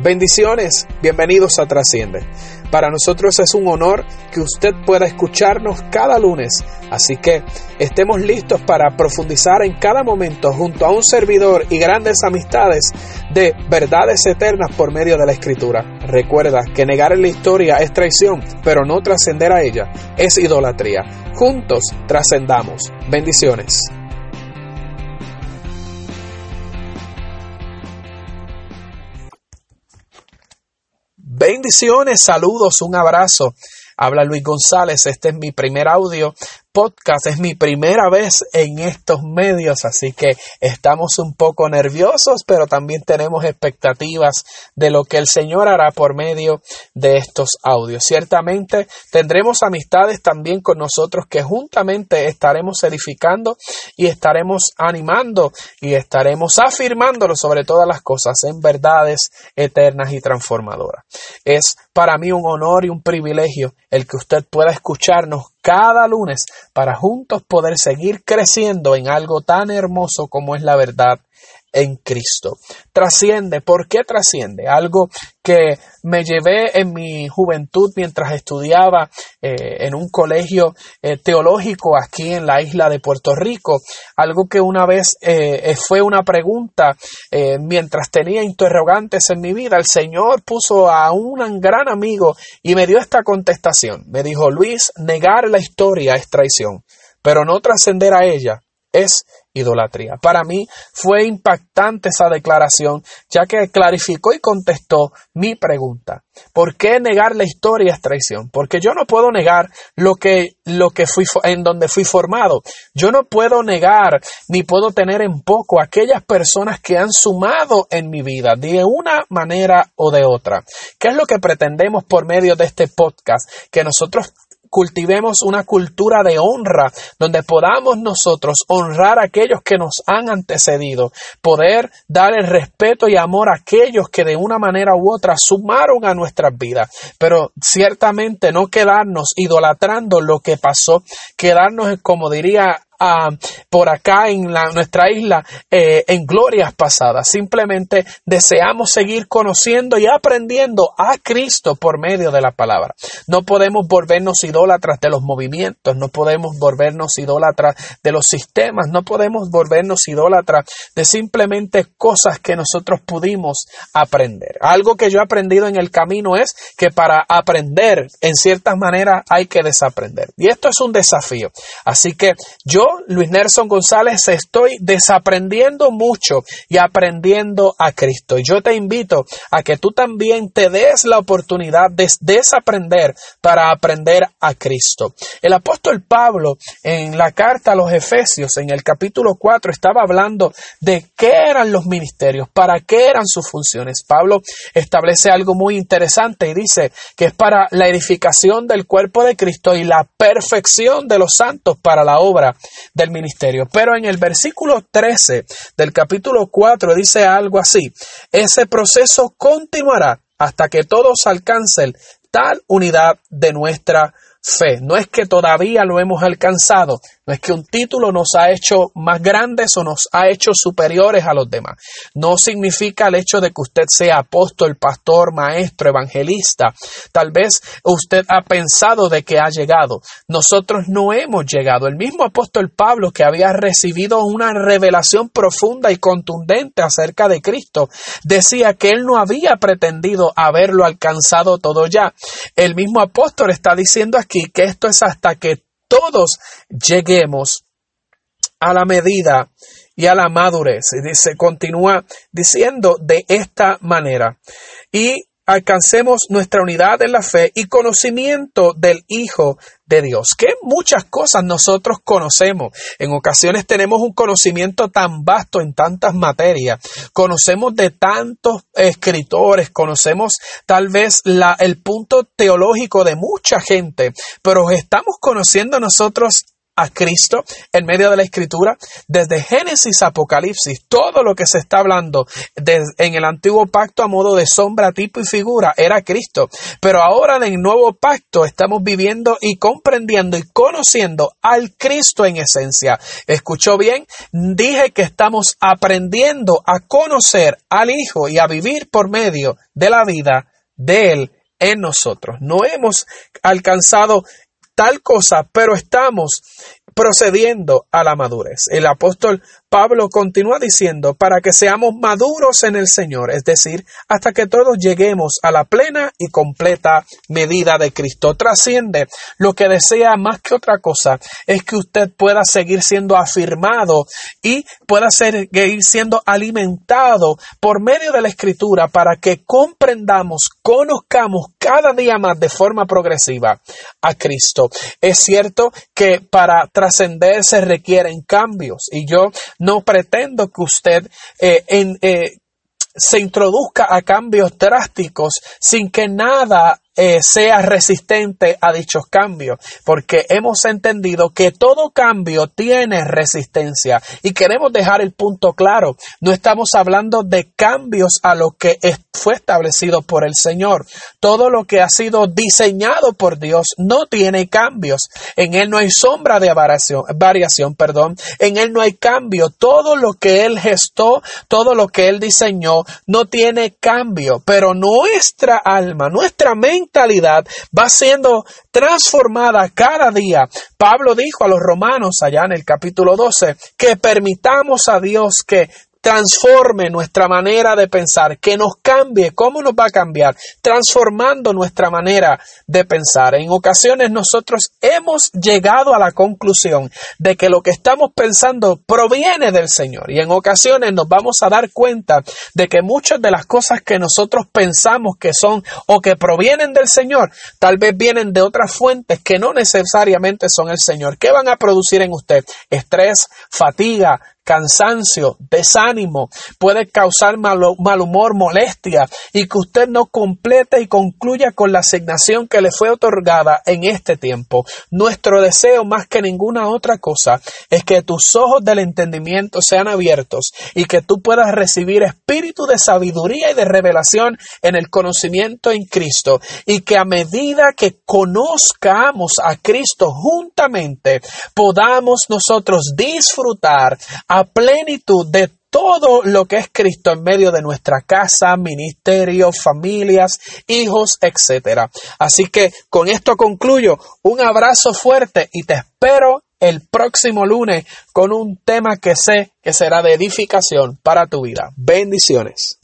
Bendiciones, bienvenidos a Trasciende. Para nosotros es un honor que usted pueda escucharnos cada lunes, así que estemos listos para profundizar en cada momento junto a un servidor y grandes amistades de verdades eternas por medio de la Escritura. Recuerda que negar en la historia es traición, pero no trascender a ella es idolatría. Juntos trascendamos. Bendiciones. Bendiciones, saludos, un abrazo. Habla Luis González, este es mi primer audio podcast. Es mi primera vez en estos medios, así que estamos un poco nerviosos, pero también tenemos expectativas de lo que el Señor hará por medio de estos audios. Ciertamente tendremos amistades también con nosotros que juntamente estaremos edificando y estaremos animando y estaremos afirmándolo sobre todas las cosas en verdades eternas y transformadoras. Es para mí un honor y un privilegio el que usted pueda escucharnos cada lunes para juntos poder seguir creciendo en algo tan hermoso como es la verdad en Cristo. Trasciende, ¿por qué trasciende? Algo que me llevé en mi juventud mientras estudiaba eh, en un colegio eh, teológico aquí en la isla de Puerto Rico, algo que una vez eh, fue una pregunta mientras tenía interrogantes en mi vida, el Señor puso a un gran amigo y me dio esta contestación, me dijo, Luis, negar la historia es traición, pero no trascender a ella es idolatría. Para mí fue impactante esa declaración, ya que clarificó y contestó mi pregunta. ¿Por qué negar la historia es traición? Porque yo no puedo negar lo que, lo que fui, en donde fui formado. Yo no puedo negar ni puedo tener en poco aquellas personas que han sumado en mi vida de una manera o de otra. ¿Qué es lo que pretendemos por medio de este podcast? Que nosotros cultivemos una cultura de honra donde podamos nosotros honrar a aquellos que nos han antecedido, poder dar el respeto y amor a aquellos que de una manera u otra sumaron a nuestras vidas, pero ciertamente no quedarnos idolatrando lo que pasó, quedarnos como diría por acá en nuestra isla eh, en glorias pasadas. Simplemente deseamos seguir conociendo y aprendiendo a Cristo por medio de la palabra. No podemos volvernos idólatras de los movimientos, no podemos volvernos idólatras de los sistemas, no podemos volvernos idólatras de simplemente cosas que nosotros pudimos aprender. Algo que yo he aprendido en el camino es que para aprender en ciertas maneras hay que desaprender. Y esto es un desafío. Así que yo Luis Nelson González, estoy desaprendiendo mucho y aprendiendo a Cristo. Yo te invito a que tú también te des la oportunidad de desaprender para aprender a Cristo. El apóstol Pablo en la carta a los Efesios, en el capítulo 4, estaba hablando de qué eran los ministerios, para qué eran sus funciones. Pablo establece algo muy interesante y dice que es para la edificación del cuerpo de Cristo y la perfección de los santos para la obra del ministerio. Pero en el versículo 13 del capítulo 4 dice algo así, ese proceso continuará hasta que todos alcancen tal unidad de nuestra fe. No es que todavía lo hemos alcanzado, no es que un título nos ha hecho más grandes o nos ha hecho superiores a los demás. No significa el hecho de que usted sea apóstol, pastor, maestro, evangelista. Tal vez usted ha pensado de que ha llegado. Nosotros no hemos llegado. El mismo apóstol Pablo que había recibido una revelación profunda y contundente acerca de Cristo, decía que él no había pretendido haberlo alcanzado todo ya. El mismo apóstol está diciendo aquí que esto es hasta que todos lleguemos a la medida y a la madurez. Y dice, continúa diciendo de esta manera. Y alcancemos nuestra unidad en la fe y conocimiento del Hijo de Dios, que muchas cosas nosotros conocemos. En ocasiones tenemos un conocimiento tan vasto en tantas materias, conocemos de tantos escritores, conocemos tal vez la, el punto teológico de mucha gente, pero estamos conociendo nosotros a Cristo en medio de la escritura. Desde Génesis Apocalipsis, todo lo que se está hablando en el antiguo pacto a modo de sombra, tipo y figura era Cristo. Pero ahora en el nuevo pacto estamos viviendo y comprendiendo y conociendo al Cristo en esencia. ¿Escuchó bien? Dije que estamos aprendiendo a conocer al Hijo y a vivir por medio de la vida de Él en nosotros. No hemos alcanzado tal cosa, pero estamos procediendo a la madurez. El apóstol Pablo continúa diciendo, para que seamos maduros en el Señor, es decir, hasta que todos lleguemos a la plena y completa medida de Cristo. Trasciende lo que desea más que otra cosa, es que usted pueda seguir siendo afirmado y pueda seguir siendo alimentado por medio de la Escritura para que comprendamos, conozcamos cada día más de forma progresiva a Cristo. Es cierto que para trascender se requieren cambios y yo no pretendo que usted eh, eh, se introduzca a cambios drásticos sin que nada eh, sea resistente a dichos cambios, porque hemos entendido que todo cambio tiene resistencia y queremos dejar el punto claro. No estamos hablando de cambios a lo que fue establecido por el Señor. Todo lo que ha sido diseñado por Dios no tiene cambios. En Él no hay sombra de variación, variación perdón. En Él no hay cambio. Todo lo que Él gestó, todo lo que Él diseñó, no tiene cambio. Pero nuestra alma, nuestra mente, va siendo transformada cada día. Pablo dijo a los romanos allá en el capítulo 12 que permitamos a Dios que transforme nuestra manera de pensar, que nos cambie. ¿Cómo nos va a cambiar? Transformando nuestra manera de pensar. En ocasiones nosotros hemos llegado a la conclusión de que lo que estamos pensando proviene del Señor y en ocasiones nos vamos a dar cuenta de que muchas de las cosas que nosotros pensamos que son o que provienen del Señor, tal vez vienen de otras fuentes que no necesariamente son el Señor. ¿Qué van a producir en usted? Estrés, fatiga, cansancio, desánimo, puede causar mal, humor, molestia y que usted no complete y concluya con la asignación que le fue otorgada en este tiempo. Nuestro deseo más que ninguna otra cosa es que tus ojos del entendimiento sean abiertos y que tú puedas recibir espíritu de sabiduría y de revelación en el conocimiento en Cristo y que a medida que conozcamos a Cristo juntamente podamos nosotros disfrutar plenitud de todo lo que es Cristo en medio de nuestra casa, ministerio, familias, hijos, etc. Así que con esto concluyo. Un abrazo fuerte y te espero el próximo lunes con un tema que sé que será de edificación para tu vida. Bendiciones.